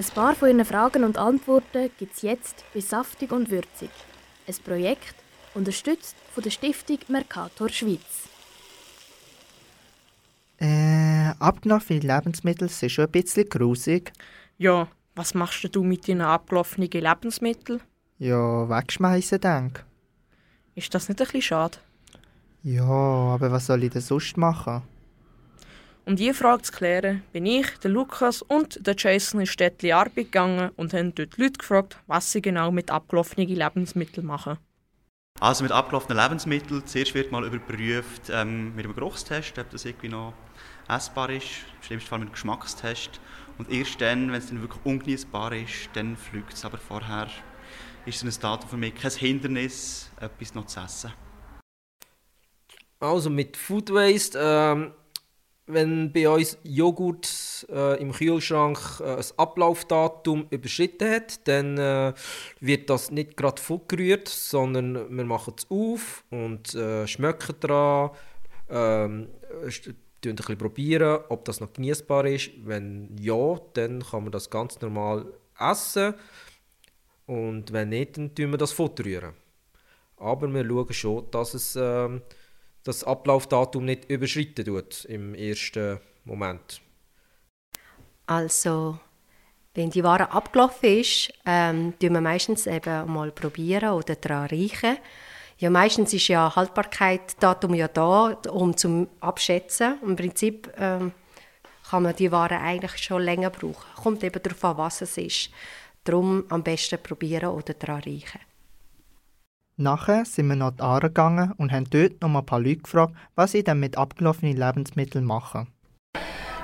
Ein paar von Ihren Fragen und Antworten gibt es jetzt bei Saftig und Würzig. Ein Projekt, unterstützt von der Stiftung Mercator Schweiz. Äh, abgelaufene Lebensmittel sind schon ein bisschen grusig. Ja, was machst denn du mit deinen abgelaufenen Lebensmitteln? Ja, wegschmeißen, denk. Ist das nicht ein bisschen schade? Ja, aber was soll ich denn sonst machen? Um diese Frage zu klären, bin ich, der Lukas und der Jason in Städtli Arbeit gegangen und haben dort Leute gefragt, was sie genau mit abgelaufenen Lebensmitteln machen. Also mit abgelaufenen Lebensmitteln, zuerst wird mal überprüft ähm, mit einem Geruchstest, ob das irgendwie noch essbar ist, im schlimmsten Fall mit einem Geschmackstest. Und erst dann, wenn es dann wirklich ungenießbar ist, dann fliegt es. Aber vorher ist so ein Datum für mich kein Hindernis, etwas noch zu essen. Also mit Food Waste, ähm, wenn bei uns Joghurt äh, im Kühlschrank äh, ein Ablaufdatum überschritten hat, dann äh, wird das nicht gerade vorgerührt, sondern wir machen es auf und äh, schmecken daran, ähm, ein probieren, ob das noch genießbar ist. Wenn ja, dann kann man das ganz normal essen und wenn nicht, dann tun wir das fortrühren. Aber wir schauen schon, dass es ähm, das Ablaufdatum nicht überschritten tut im ersten Moment. Also, wenn die Ware abgelaufen ist, ähm, tun wir meistens eben mal probieren oder daran riechen. Ja, meistens ist ja Haltbarkeitsdatum ja da, um zum abschätzen. Im Prinzip ähm, kann man die Ware eigentlich schon länger brauchen. Kommt eben darauf an, was es ist. Darum am besten probieren oder daran riechen. Nachher sind wir nach Aare gegangen und haben dort noch ein paar Leute gefragt, was sie denn mit abgelaufenen Lebensmitteln machen.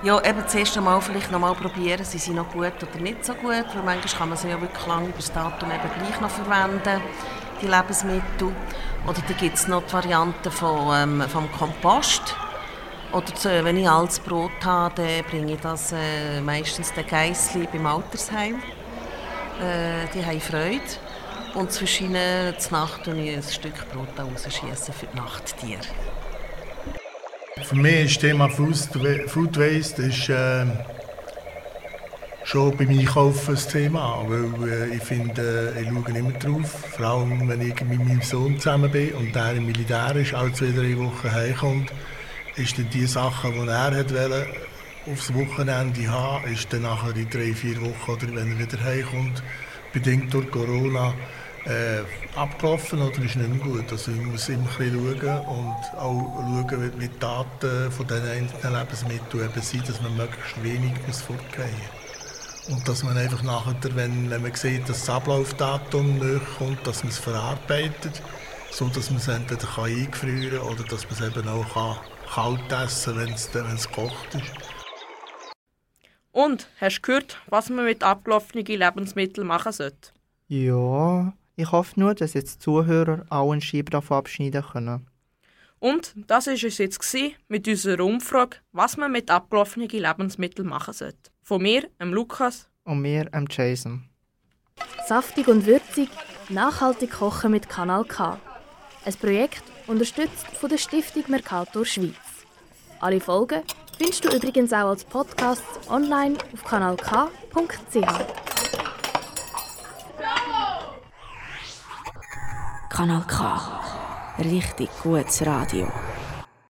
Ja, eben zuerst einmal vielleicht noch mal probieren, sind sie noch gut oder nicht so gut, weil manchmal kann man sie ja wirklich lange über das Datum eben gleich noch verwenden, die Lebensmittel. Oder dann gibt es noch die Variante von, ähm, vom Kompost. Oder zu, wenn ich altes Brot habe, dann bringe ich das äh, meistens den Geissli beim Altersheim. Äh, die haben Freude. Und zwischen zur Nacht schieße ich ein Stück Brot rausschießen für die Nachttiere. Für mich ist das Thema Food Waste ist, äh, schon beim Einkaufen ein Thema, weil äh, ich finde, äh, ich schaue immer drauf, vor allem wenn ich mit meinem Sohn zusammen bin und der im Militär ist, alle zwei, drei Wochen heimkommt, ist dann die Sachen, die er hat wollte, aufs Wochenende haben, ist dann nachher in drei, vier Wochen oder wenn er wieder heimkommt, bedingt durch Corona, äh, abgelaufen oder ist nicht mehr gut. Also ich muss immer ein bisschen schauen und auch schauen, wie die Daten von diesen einzelnen Lebensmitteln eben sind, dass man möglichst wenig muss fortgehen muss. Und dass man einfach nachher, wenn, wenn man sieht, dass das Ablaufdatum näher kommt, dass man es verarbeitet, so dass man es entweder kann eingefrieren kann oder dass man es eben auch kann kalt essen kann, wenn es gekocht ist. Und, hast du gehört, was man mit abgelaufenen Lebensmitteln machen sollte? Ja, ich hoffe nur, dass jetzt die Zuhörer auch einen Scheibe davon abschneiden können. Und das war es jetzt mit unserer Umfrage, was man mit abgelaufenen Lebensmitteln machen sollte. Von mir, dem Lukas. Und mir, dem Jason. Saftig und würzig, nachhaltig kochen mit Kanal K. Ein Projekt unterstützt von der Stiftung Mercator Schweiz. Alle Folgen findest du übrigens auch als Podcast online auf kanalk.ch. Kanal K. Richtig gutes Radio.